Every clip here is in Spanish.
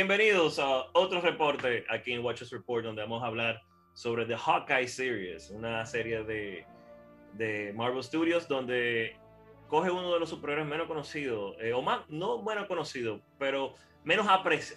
Bienvenidos a otro reporte aquí en Watchers Report, donde vamos a hablar sobre The Hawkeye Series, una serie de, de Marvel Studios donde coge uno de los superhéroes menos conocidos, eh, o más, no menos conocido, pero menos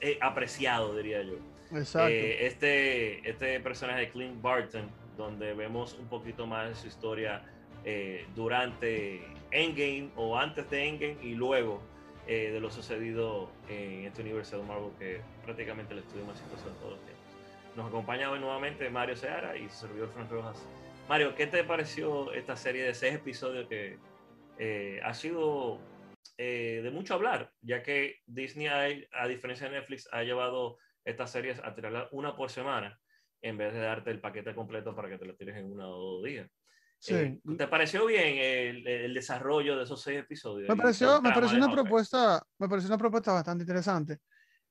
eh, apreciado, diría yo. Exacto. Eh, este, este personaje de Clint Barton, donde vemos un poquito más de su historia eh, durante Endgame o antes de Endgame y luego eh, de lo sucedido en este universo de Marvel que prácticamente el estudio más exitoso de todos los tiempos. Nos acompaña hoy nuevamente Mario Seara y su servidor Frank Rojas. Mario, ¿qué te pareció esta serie de seis episodios que eh, ha sido eh, de mucho hablar, ya que Disney, a diferencia de Netflix, ha llevado estas series a tirarla una por semana en vez de darte el paquete completo para que te lo tires en uno o dos días. Sí. Eh, ¿Te pareció bien el, el desarrollo de esos seis episodios? me pareció, me pareció una propuesta, me pareció una propuesta bastante interesante.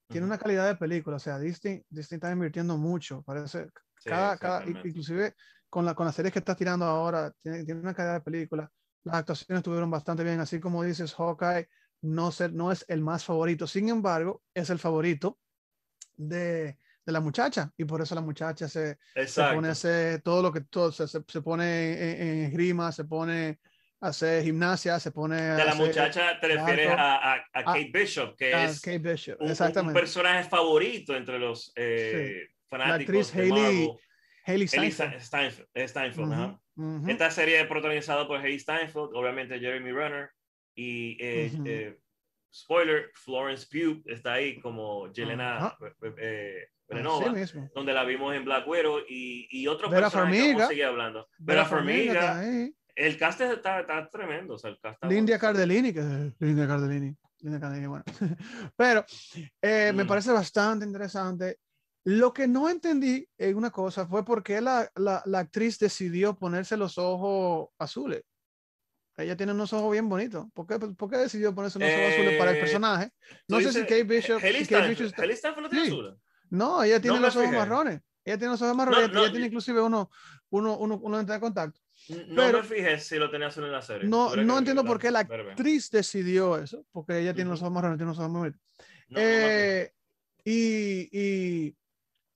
Tiene Ujú. una calidad de película, o sea, Disney, Disney está invirtiendo mucho, parece, Sí, cada, cada, inclusive con, la, con las series que está tirando ahora, tiene, tiene una calidad de película. Las actuaciones estuvieron bastante bien, así como dices, Hawkeye no, ser, no es el más favorito, sin embargo, es el favorito de, de la muchacha, y por eso la muchacha se, se pone a hacer todo lo que todo, se, se, pone en, esgrima, se pone a hacer gimnasia, se pone a de la hacer- muchacha te refieres a, a- a Ah, Kate Bishop, que a es Kate Bishop, un- un, personaje favorito entre los eh, fanáticos actriz de Hailey Marvel. Hailey Hailey Steinfeld. Steinfeld. Steinfeld, ajá. Ujú, ujú. Esta serie es protagonizada por Hailey Steinfeld, obviamente Jeremy Renner y eh, Ujú. eh, spoiler, Florence Pugh está ahí como Yelena Ajá. eh, eh, Berenova, mismo. donde la vimos en Black Widow y, y otros Vera Farmiga. seguir hablando. Vera Vera Farmiga Farmiga, el cast está, está tremendo, o sea, el cast Lindia. Cardellini, que es Lindia Cardellini. Lindia Cardellini, bueno. Pero eh, me Mm. parece bastante interesante. Lo que no entendí en una cosa fue por qué la, la, la actriz decidió ponerse los ojos azules. Ella tiene unos ojos bien bonitos. ¿Por qué, por qué decidió ponerse unos ojos azules para el Eh, personaje? No sé dices, si Kate Bishop. Si Kate Bishop está- no tiene Sí. No, ella tiene me los ojos fijé. marrones. Ella tiene los ojos marrones. No, ella, no, ella tiene y- inclusive uno, uno, uno, uno lente de contacto. No Pero- me fijé si lo tenía azul en la serie. No, no entiendo por qué la actriz decidió eso, porque ella tiene los Ujú. ojos marrones, tiene los ojos muy. No, no. Eh, y, y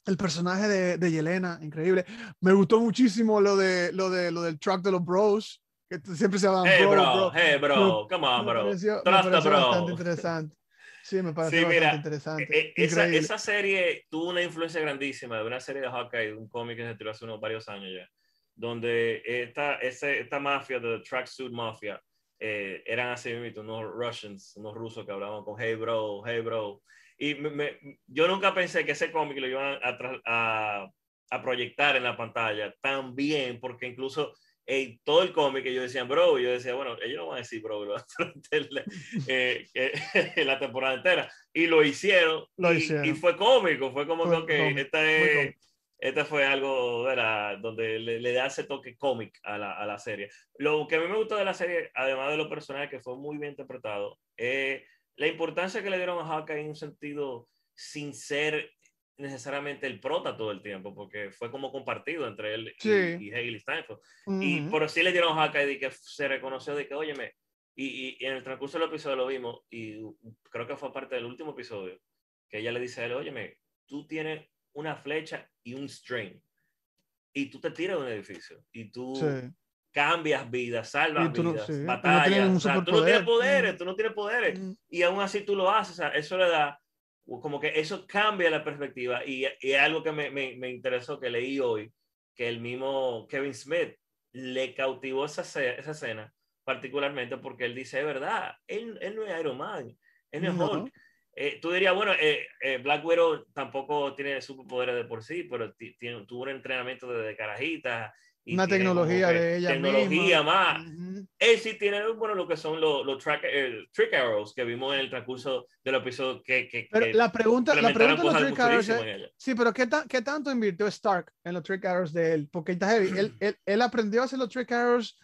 el personaje de, de Yelena, increíble. Me gustó muchísimo lo de lo de lo del truck de los bros, que siempre se llaman Hey, bro, bro, hey, bro, come on, Me bro. pareció, me Trust the pareció bastante bro. interesante. Sí, me pareció Sí, bastante mira, interesante. Eh, esa, Increíble. esa serie tuvo una influencia grandísima de una serie de Hawkeye, un cómic que se tiró hace unos varios años ya, donde esta, esta mafia de Tracksuit Mafia eh, eran así mismo unos Russians, unos rusos que hablaban con hey bro, hey bro. Y me- me- yo nunca pensé que ese cómic lo iban a, a, a proyectar en la pantalla tan bien, porque incluso eh, todo el cómic que yo decía bro, yo decía, bueno, ellos no van a decir bro durante la, eh, eh, la temporada entera. Y lo hicieron. Lo y, hicieron. y fue cómico, fue como Fue que esta es, este fue algo de la, donde le, le da ese toque cómic a la, a la serie. Lo que a mí me gustó de la serie, además de los personajes que fue muy bien interpretado, eh, la importancia que le dieron a Hawkeye en un sentido sin ser necesariamente el prota todo el tiempo, porque fue como compartido entre él y, Sí. y Hailey Steinfeld. Y Ujú. pero sí le dieron a Hawkeye de que se reconoció de que, óyeme, y, y- y en el transcurso del episodio lo vimos, y creo que fue parte del último episodio, que ella le dice a él, óyeme, tú tienes una flecha y un string, y tú te tiras de un edificio, y tú Sí. cambias vidas, salvas Y tú no- vidas, sí, y no batallas, tienes un o sea, tú no tienes poderes, tú no tienes poderes, Mm. y aún así tú lo haces, o sea, eso le da, como que eso cambia la perspectiva, y, y algo que me, me, me interesó, que leí hoy, que el mismo Kevin Smith le cautivó esa, esa escena, particularmente porque él dice, es verdad, él, él no es Iron Man, él no es. Hulk. Eh, tú dirías, bueno, eh, eh, Black Widow tampoco tiene superpoderes de por sí, pero tuvo un entrenamiento desde carajita. Una como tecnología de ella Tecnología misma. más. Ujú. Él sí tiene, bueno, lo que son los, los track, eh, trick arrows que vimos en el transcurso del episodio que, que, Pero que la pregunta, la pregunta de los trick arrows es-. Sí, pero ¿qué, ta- ¿qué tanto invirtió Stark en los trick arrows de él? Porque está heavy. Él, él, él aprendió a hacer los trick arrows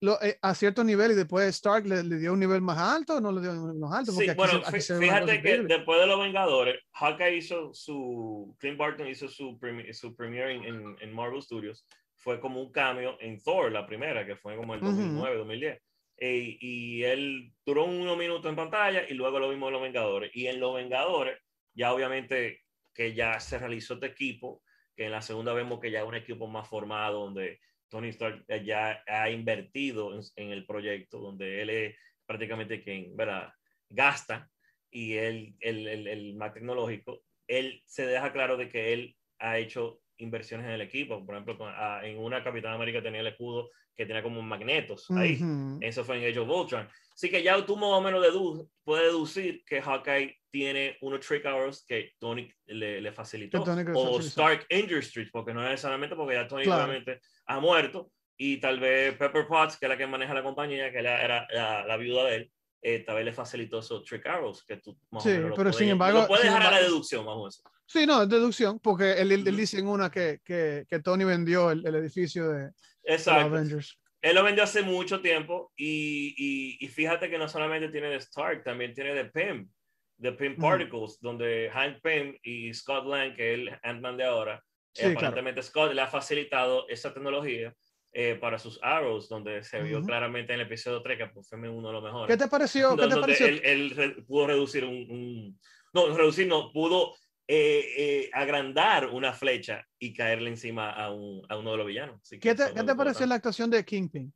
lo- eh, a cierto nivel y después Stark le, le dio un nivel más alto o no le dio un nivel más alto. Porque Sí, bueno, se- fíjate que increíble. después de Los Vengadores, Hawkeye hizo su, Clint Barton hizo su, premi- su premiere en, en- en Marvel Studios, fue como un cameo en Thor, la primera, que fue como el Ujú. 2009, 2010. E- y él duró unos minutos en pantalla y luego lo vimos en Los Vengadores. Y en Los Vengadores Ya obviamente que ya se realizó este equipo, que en la segunda vemos que ya es un equipo más formado, donde Tony Stark ya ha invertido en, el proyecto, donde él es prácticamente quien ¿verdad? gasta y él, el, el, el más tecnológico, él se deja claro de que él ha hecho inversiones en el equipo. Por ejemplo, ah, en una Capitán América tenía el escudo que tenía como magnetos ahí. Eso fue en Age of Ultron. Así que ya tú más o menos dedu puedes deducir que Hawkeye tiene unos trick hours que Tony le, le facilitó. o Stark Industries, porque no necesariamente porque ya Tony obviamente ha muerto. Y tal vez Pepper Potts, que es la que maneja la compañía, que era la, la, viuda de él, eh, tal vez le facilitó esos trick arrows que tú más sí, pero sin embargo. Lo puedes dejar a la deducción, vamos a Sí, no, es deducción, porque él, él, dice en una que, que, que Tony vendió el, el edificio de, Exacto. Avengers. Él lo vendió hace mucho tiempo y, y, y, fíjate que no solamente tiene de Stark, también tiene de Pym, de Pym Particles, donde Hank Pym y Scott Lang, que es el Ant-Man de ahora, sí, aparentemente Scott le ha facilitado esa tecnología eh, para sus arrows, donde se vio claramente en el episodio 3 que pues, fue uno de los mejores. ¿Qué te pareció? ¿Qué te pareció? Él, él, pudo reducir un, un, No, reducir no, pudo eh, eh, agrandar una flecha y caerle encima a, un, a uno de los villanos. ¿Qué te, ¿qué te pareció la actuación de Kingpin?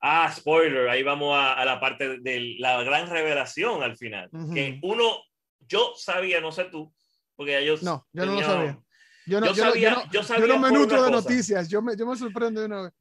Ah, spoiler, ahí vamos a, a, la parte de la gran revelación al final. Que uno, yo sabía, no sé tú, porque ellos... No, yo no lo sabía. Yo no, yo, sabía, no, yo, sabía yo no me nutro de noticias, yo me, yo me sorprendo de una vez.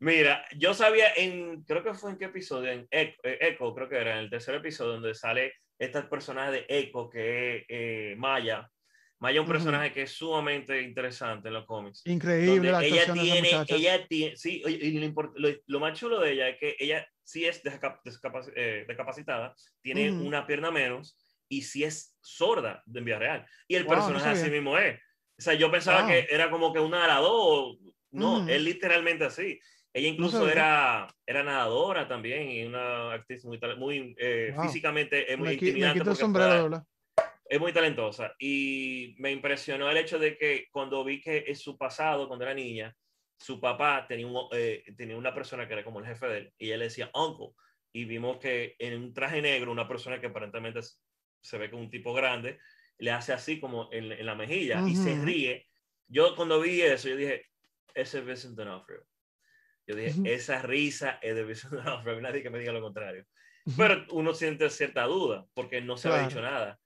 Mira, yo sabía en, creo que fue en qué episodio, en Echo, creo que era en el tercer episodio donde sale este personaje de Echo que es eh, Maya. Maya es un personaje que es sumamente interesante en los cómics. Increíble la ella tiene, ella tiene, sí, y lo, lo, más chulo de ella es que ella sí es eh, discapacitada, tiene una pierna menos y sí es sorda de en vía real. Y el personaje así mismo es. O sea, yo pensaba que era como que un nadador. No, es literalmente así. Ella incluso era, era nadadora también y una actriz muy, muy eh, físicamente es muy intimidante. es muy talentosa y me impresionó el hecho de que cuando vi que en su pasado, cuando era niña, su papá tenía, un, eh, tenía una persona que era como el jefe de él y ella le decía uncle y vimos que en un traje negro una persona que aparentemente se ve como un tipo grande le hace así como en, en la mejilla y se ríe. Yo cuando vi eso, yo dije, ese es Vincent D'Onofrio. Yo dije, esa risa es de Vincent D'Onofrio. Nadie que me diga lo contrario. Pero uno siente cierta duda porque no se había dicho nada.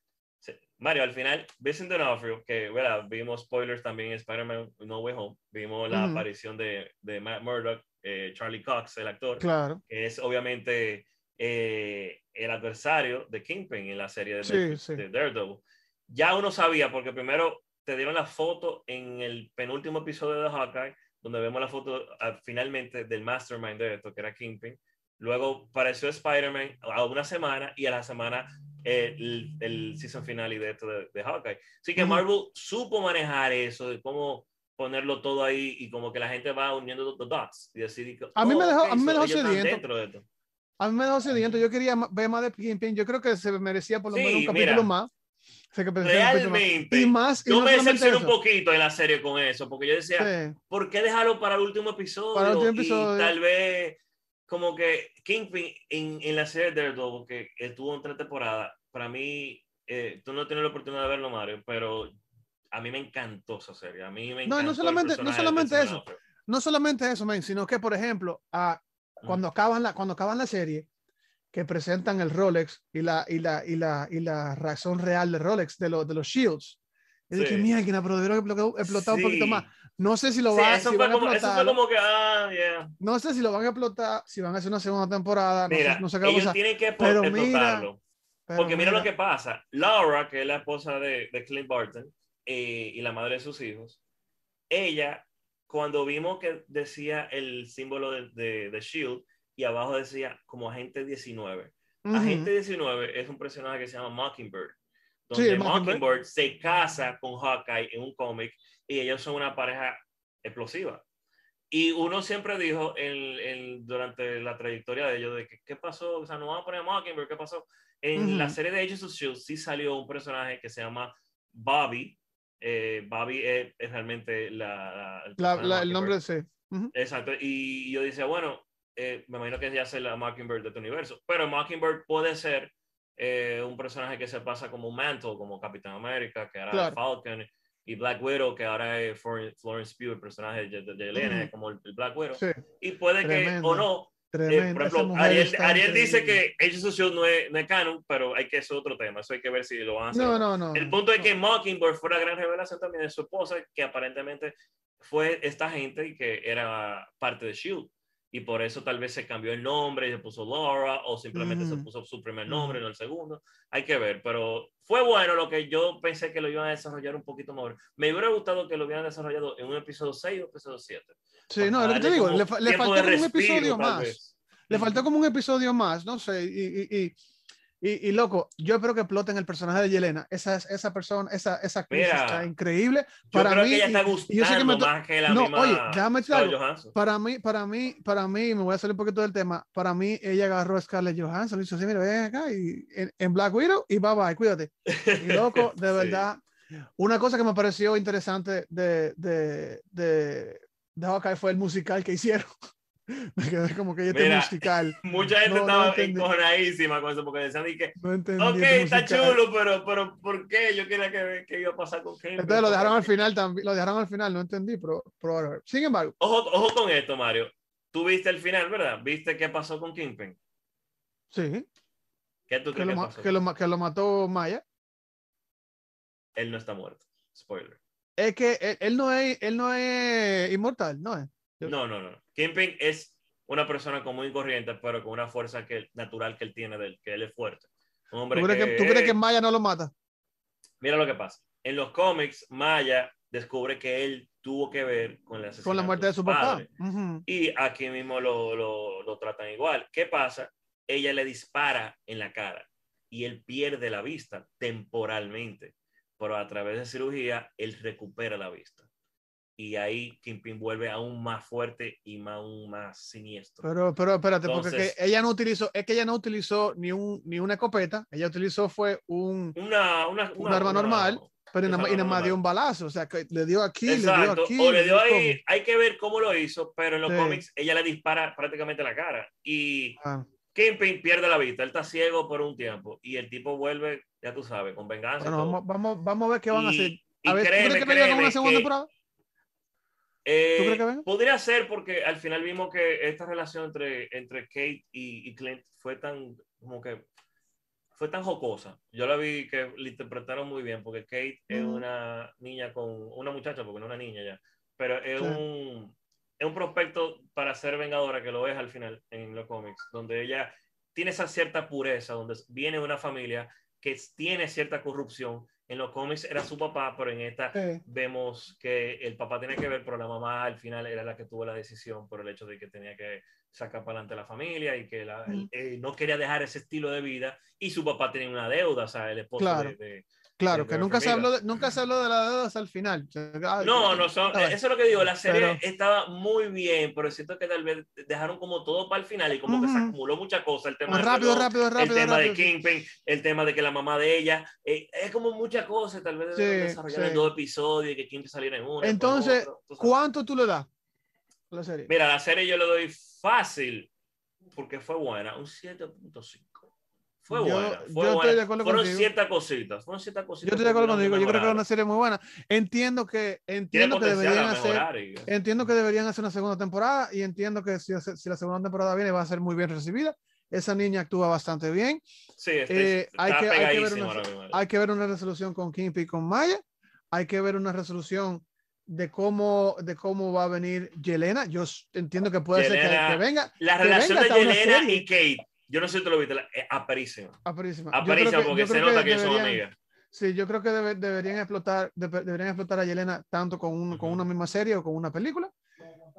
Mario, al final, Vincent D'Onofrio, que ¿verdad? vimos spoilers también en Spider-Man No Way Home, vimos la aparición de, de Matt Murdock, eh, Charlie Cox, el actor, claro. que es obviamente eh, el adversario de Kingpin en la serie de, de Daredevil ya uno sabía, porque primero te dieron la foto en el penúltimo episodio de Hawkeye, donde vemos la foto ah, finalmente del mastermind de esto, que era Kingpin. Luego apareció Spider-Man a una semana y a la semana el, el season final de esto de, Hawkeye. Así que Marvel supo manejar eso, de cómo ponerlo todo ahí y como que la gente va uniendo los dots y decir a mí me oh, dejó, a mí me dejó sediento. A mí me dejó sediento. Yo quería ver más de Kingpin. Yo creo que se merecía por lo menos un capítulo más. Realmente, y más, yo me decepcioné un poquito en la serie con eso, porque yo decía, ¿por qué dejarlo para el último episodio? Y tal vez, como que Kingpin en, en la serie de Daredevil, que estuvo en tres temporadas, para mí, eh, tú no tienes la oportunidad de verlo, Mario, pero a mí me encantó esa serie. A mí me encantó. No, no solamente, no solamente eso, no solamente eso, sino que, por ejemplo, a, cuando, acaban la, cuando acaban la serie, que presentan el Rolex y la, y la, y la, y la razón real de Rolex, de, lo, de los Shields. Es sí. que mira, que pero debieron explotar, un poquito más. No sé si lo van, si van a explotar. Eso fue como que, ah, yeah. No sé si lo van a explotar, si van a hacer una segunda temporada. Mira, no sé, no sé ellos tienen que pero explotarlo. Mira, porque mira, mira, lo que pasa. Laura, que es la esposa de, de Clint Barton eh, y la madre de sus hijos, ella, cuando vimos que decía el símbolo de, de, de Shield, y abajo decía como Agente 19. Agente 19 es un personaje que se llama Mockingbird, donde Mockingbird. se casa con Hawkeye en un cómic y ellos son una pareja explosiva. Y uno siempre dijo en, durante la trayectoria de ellos de que qué pasó, o sea, no vamos a poner Mockingbird, ¿qué pasó? En la serie de Agents of S.H.I.E.L.D. sí salió un personaje que se llama Bobby. Eh, Bobby es, realmente la, el nombre de ese. Exacto. Y yo decía, bueno, eh, me imagino que ya sea la Mockingbird de tu universo, pero Mockingbird puede ser eh, un personaje que se pasa como un mantle, como Capitán América, que ahora Claro. es Falcon, y Black Widow, que ahora es Flor- Florence Pugh, el personaje de, de, de Elena, es como el, el Black Widow. Sí, Y puede que, Tremendo. o no, eh, por ejemplo, Ariel, Ariel dice que Agents of S.H.I.E.L.D. no es, no es canon, pero hay que es otro tema, eso hay que ver si lo van a hacer. No, no, no. El punto es no. que Mockingbird fue una gran revelación también de su esposa, que aparentemente fue esta gente y que era parte de Shield. Y por eso tal vez se cambió el nombre y se puso Laura, o simplemente se Ujú. puso su primer nombre, no el segundo. Hay que ver, pero fue bueno lo que yo pensé que lo iban a desarrollar un poquito mejor. Me hubiera gustado que lo hubieran desarrollado en un episodio 6 o episodio 7. Sí, no, lo que te digo, le, fa- le faltó como un episodio más. Le faltó como un episodio más, no sé, y, y, y, y, y, loco, yo espero que exploten el personaje de Yelena. Esa, esa persona, esa, esa actriz Mira, está increíble. Yo Para creo mí, que ella está y- y yo sé que gustando me más que la No, misma oye, déjame decir algo. Para mí, para mí, para mí, me voy a salir un poquito del tema. Para mí, ella agarró a Scarlett Johansson, le hizo así, mira, ven acá y en, en Black Widow y bye bye, cuídate. Y loco, de Sí. verdad, una cosa que me pareció interesante de, de, de, de Hawkeye fue el musical que hicieron. me quedé como que este musical. Mucha gente No, estaba encojonadísima con eso porque decían y que No. Ok, está musical. chulo, pero, pero ¿por qué? Yo quería que, que iba a pasar con Kane. Entonces lo dejaron al final también, lo dejaron al final, no entendí, pero, pero. Sin embargo, Ojo, ojo con esto, Mario. Tú viste el final, ¿verdad? ¿Viste qué pasó con Kingpin? sí, ¿Qué tú que crees lo, que pasó? que lo, que lo mató Maya. Él no está muerto. Spoiler. Es que él, él no es, él no es inmortal, ¿no es? No, no, no. Kingpin es una persona común y corriente, pero con una fuerza que, natural que él tiene, de él, que él es fuerte. Un hombre ¿Tú crees que, tú crees que Maya no lo mata? Mira lo que pasa. En los cómics, Maya descubre que él tuvo que ver con la, Con la muerte de su papá. padre. Ujú. Y aquí mismo lo, lo, lo tratan igual. ¿Qué pasa? Ella le dispara en la cara y él pierde la vista temporalmente, pero a través de cirugía él recupera la vista. Y ahí Kingpin vuelve aún más fuerte y más, aún más siniestro. Pero, pero espérate, porque Entonces- que ella no utilizó, es que ella no utilizó ni, un, ni una escopeta, ella utilizó fue un, una, una, Un arma normal, pero y nada más- dio un balazo, o sea, que le dio aquí, le dio Exacto. aquí. o le dio ahí, hay que ver cómo lo hizo, pero en los Sí. cómics ella le dispara prácticamente en la cara. Y Ah, Kingpin pierde la vista, él está ciego por un tiempo y el tipo vuelve, ya tú sabes, con venganza. bueno, vamos, vamos, vamos a ver qué van a Y- hacer. y A ver, ¿tú crees que con créeme una segunda que- temporada? Eh, ¿Tú crees que? Podría ser porque al final vimos que esta relación entre, entre Kate y, y Clint fue tan, como que, fue tan jocosa. Yo la vi que la interpretaron muy bien porque Kate es Ujú. una niña con, una muchacha, porque no es una niña ya, pero es Sí. un, es un prospecto para ser vengadora que lo es al final en los cómics, donde ella tiene esa cierta pureza, donde viene una familia que tiene cierta corrupción. En los cómics era su papá, pero en esta Sí. vemos que el papá tiene que ver, pero la mamá al final era la que tuvo la decisión por el hecho de que tenía que sacar para adelante la familia y que la- eh, no quería dejar ese estilo de vida y su papá tenía una deuda, o sea, el esposo Claro. de, de- Claro, de que nunca se, habló de, nunca se habló de la deuda hasta el final. Ay, No, no son, eso es lo que digo, la serie Pero- estaba muy bien, pero siento que tal vez dejaron como todo para el final y como que se acumuló mucha cosa, el tema rápido, reloj, rápido, rápido, el tema rápido, de. Kingpin, el tema de que la mamá de ella, eh, es como muchas cosas, tal vez Sí, desarrollar en sí. dos episodios y que Kingpin saliera en uno. en Entonces. ¿cuánto tú le das a la serie? Mira, la serie yo le doy fácil porque fue buena, un 7.5. Fue Yo- buena, yo fue estoy buena. de acuerdo Fueron contigo. ciertas cositas, fueron ciertas Yo cositas. estoy de acuerdo contigo, yo creo que mejorar. una serie muy buena. Entiendo que, entiendo que deberían a hacer, y- entiendo que deberían hacer una segunda temporada y entiendo que si, si la segunda temporada viene va a ser muy bien recibida. Esa niña actúa bastante bien. Sí, este, Eh, hay, que, hay, que ver una, hay que ver una resolución con Kingpin y con Maya. Hay que ver una resolución de cómo, de cómo va a venir Yelena. Yo entiendo que puede ser Yelena- que, que venga. La relación venga de Yelena y Kate, yo no sé si tú lo viste, es aparísima. Aparísima. Aparísima que- porque se nota que, son deberían- amigas. Sí, yo creo que debe- deberían explotar, debe- deberían explotar a Yelena tanto con, un- con una misma serie o con una película.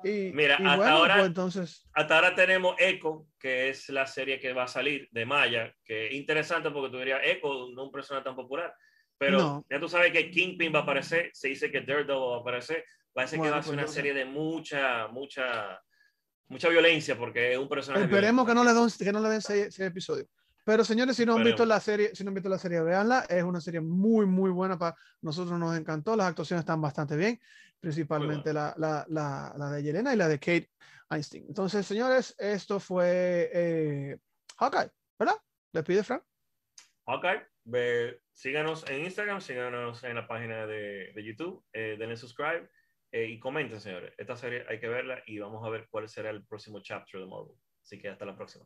Y, Mira, y hasta bueno, ahora- pues entonces, Hasta ahora tenemos Echo, que es la serie que va a salir de Maya, que es interesante porque tú dirías, Echo no un personaje tan popular, pero No. ya tú sabes que Kingpin va a aparecer, se dice que Daredevil va a aparecer, parece que Bueno, va a ser pues una serie de mucha, mucha, mucha violencia porque es un personaje esperemos que no le den, que no le den seis, seis episodios. Pero señores, si no han visto la serie, si no han visto la serie, véanla. Es una serie muy, muy buena. Para nosotros nos encantó. Las actuaciones están bastante bien, principalmente la, la, la, la de Yelena y la de Kate Einstein. Entonces, señores, esto fue eh, Hawkeye, ¿verdad? ¿Le pide Frank? Hawkeye, síganos en Instagram, síganos en la página de, de YouTube, eh, denle subscribe eh, y comenten, señores. Esta serie hay que verla y vamos a ver cuál será el próximo chapter de Marvel. Así que hasta la próxima.